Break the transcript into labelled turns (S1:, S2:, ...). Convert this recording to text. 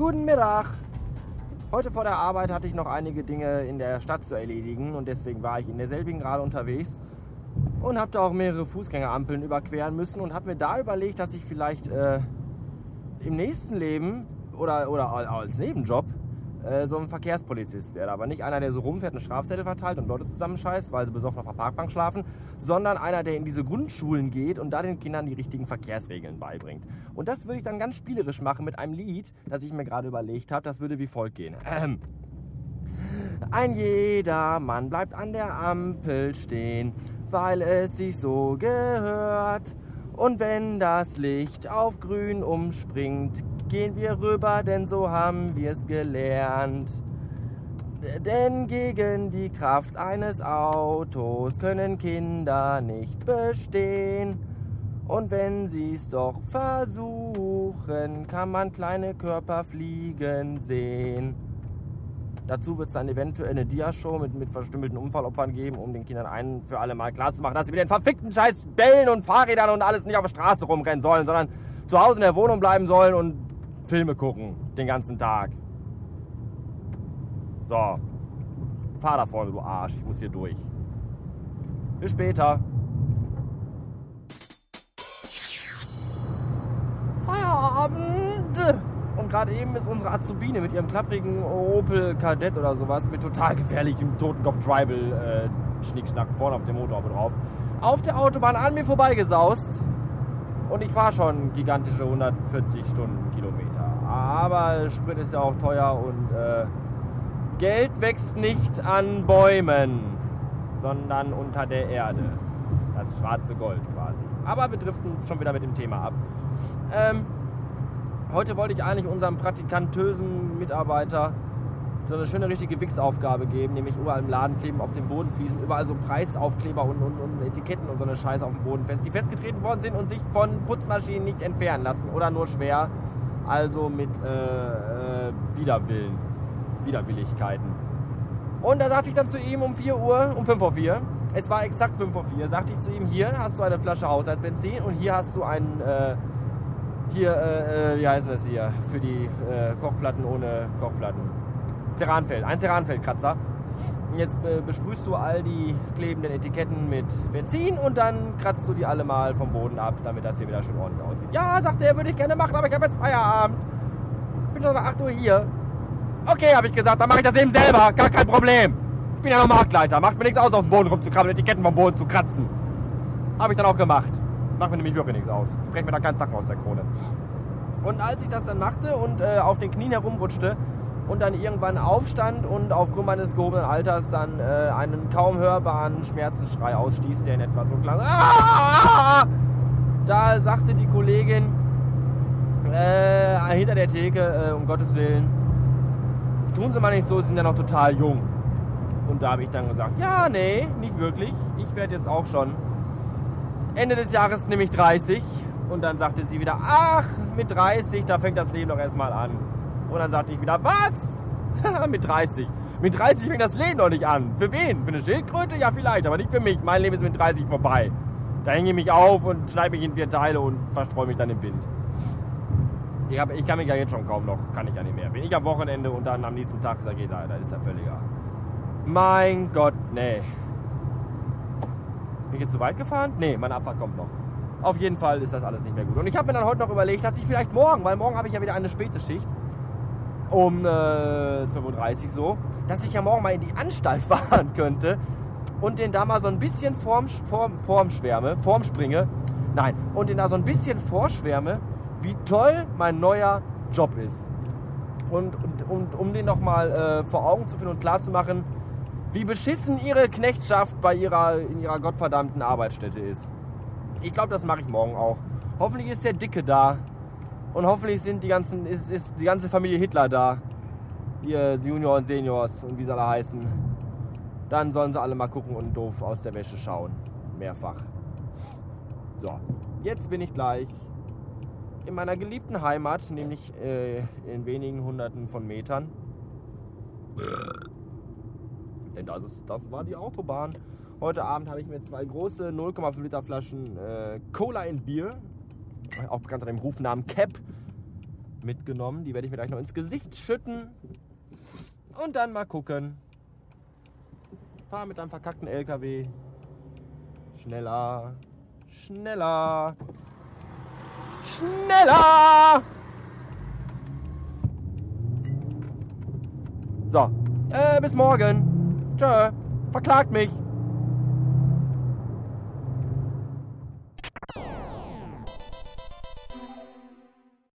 S1: Guten Mittag. Heute vor der Arbeit hatte ich noch einige Dinge in der Stadt zu erledigen und deswegen war ich in derselbigen gerade unterwegs und habe da auch mehrere Fußgängerampeln überqueren müssen und habe mir da überlegt, dass ich vielleicht äh, im nächsten Leben oder, oder als Nebenjob äh, so ein Verkehrspolizist werde. Aber nicht einer, der so rumfährt und Strafzettel verteilt und Leute zusammenscheißt, weil sie besoffen auf der Parkbank schlafen, sondern einer, der in diese Grundschulen geht und da den Kindern die richtigen Verkehrsregeln beibringt. Und das würde ich dann ganz spielerisch machen mit einem Lied, das ich mir gerade überlegt habe. Das würde wie folgt gehen. Ähm. Ein jeder Mann bleibt an der Ampel stehen, weil es sich so gehört. Und wenn das Licht auf grün umspringt, gehen wir rüber, denn so haben wir es gelernt. Denn gegen die Kraft eines Autos können Kinder nicht bestehen. Und wenn sie es doch versuchen, kann man kleine Körper fliegen sehen. Dazu wird es dann eventuell eine Dia-Show mit, mit verstümmelten Unfallopfern geben, um den Kindern ein für alle Mal klarzumachen, dass sie mit den verfickten Scheiß Bällen und Fahrrädern und alles nicht auf der Straße rumrennen sollen, sondern zu Hause in der Wohnung bleiben sollen und Filme gucken den ganzen Tag. So. Fahr da vorne, du Arsch. Ich muss hier durch. Bis später. Feierabend! Und gerade eben ist unsere Azubine mit ihrem klapprigen Opel Kadett oder sowas mit total gefährlichem Totenkopf-Tribal äh, vorne auf dem Motor drauf auf der Autobahn an mir vorbeigesaust. Und ich fahre schon gigantische 140 Stundenkilometer. Aber Sprit ist ja auch teuer und äh, Geld wächst nicht an Bäumen, sondern unter der Erde. Das schwarze Gold quasi. Aber wir driften schon wieder mit dem Thema ab. Ähm, heute wollte ich eigentlich unserem praktikantösen Mitarbeiter so eine schöne richtige Wix-Aufgabe geben, nämlich überall im Laden kleben auf den Bodenfliesen, überall so Preisaufkleber und, und, und, Etiketten und so eine Scheiße auf dem Boden fest, die festgetreten worden sind und sich von Putzmaschinen nicht entfernen lassen oder nur schwer, also mit äh, äh, Widerwillen, Widerwilligkeiten. Und da sagte ich dann zu ihm um 4 Uhr, um 5 vor 4, es war exakt 5 vor 4, sagte ich zu ihm, hier hast du eine Flasche Haushaltsbenzin und hier hast du einen, äh, hier, äh, äh, wie heißt das hier, für die äh, Kochplatten ohne Kochplatten Ceranfeld, ein Ceranfeldkratzer. Jetzt äh, besprühst du all die klebenden Etiketten mit Benzin und dann kratzt du die alle mal vom Boden ab, damit das hier wieder schön ordentlich aussieht. Ja, sagt er, würde ich gerne machen, aber ich habe jetzt Feierabend. Bin schon nach 8 Uhr hier. Okay, habe ich gesagt, dann mache ich das eben selber, gar kein Problem. Ich bin ja noch Marktleiter, macht mir nichts aus, auf dem Boden rumzukrabbeln, Etiketten vom Boden zu kratzen. Habe ich dann auch gemacht. Macht mir nämlich wirklich nichts aus. Ich breche mir da keinen Zacken aus der Krone. Und als ich das dann machte und äh, auf den Knien herumrutschte, und dann irgendwann aufstand und aufgrund meines gehobenen Alters dann äh, einen kaum hörbaren Schmerzensschrei ausstieß, der in etwa so klang. Ah! Da sagte die Kollegin äh, hinter der Theke, äh, um Gottes Willen, tun Sie mal nicht so, Sie sind ja noch total jung. Und da habe ich dann gesagt, ja, nee, nicht wirklich. Ich werde jetzt auch schon Ende des Jahres nämlich 30. Und dann sagte sie wieder, ach, mit 30, da fängt das Leben doch erstmal an. Und dann sagte ich wieder, was? mit 30. Mit 30 fängt das Leben noch nicht an. Für wen? Für eine Schildkröte? Ja, vielleicht, aber nicht für mich. Mein Leben ist mit 30 vorbei. Da hänge ich mich auf und schneide mich in vier Teile und verstreue mich dann im Wind. Ich, hab, ich kann mich ja jetzt schon kaum noch, kann ich ja nicht mehr. Bin ich am Wochenende und dann am nächsten Tag, da geht da, da ist er völliger. Mein Gott, nee. Bin ich jetzt zu weit gefahren? Nee, meine Abfahrt kommt noch. Auf jeden Fall ist das alles nicht mehr gut. Und ich habe mir dann heute noch überlegt, dass ich vielleicht morgen, weil morgen habe ich ja wieder eine späte Schicht, um äh, 12.30 Uhr so, dass ich ja morgen mal in die Anstalt fahren könnte und den da mal so ein bisschen vorm, vorm, vorm schwärme, vorm springe, nein, und den da so ein bisschen vorschwärme, wie toll mein neuer Job ist. Und, und, und um den nochmal äh, vor Augen zu führen und klar zu machen, wie beschissen ihre Knechtschaft bei ihrer, in ihrer gottverdammten Arbeitsstätte ist. Ich glaube, das mache ich morgen auch. Hoffentlich ist der Dicke da, und hoffentlich sind die ganzen, ist, ist die ganze Familie Hitler da. Ihr Junior und Seniors und wie sie alle heißen. Dann sollen sie alle mal gucken und doof aus der Wäsche schauen. Mehrfach. So, jetzt bin ich gleich in meiner geliebten Heimat, nämlich äh, in wenigen hunderten von Metern. Denn das, ist, das war die Autobahn. Heute Abend habe ich mir zwei große 0,5 Liter Flaschen äh, Cola in Bier auch bekannt unter dem Rufnamen Cap, mitgenommen. Die werde ich mir gleich noch ins Gesicht schütten. Und dann mal gucken. Fahr mit einem verkackten LKW. Schneller. Schneller. Schneller! So, äh, bis morgen. Tschö. Verklagt mich.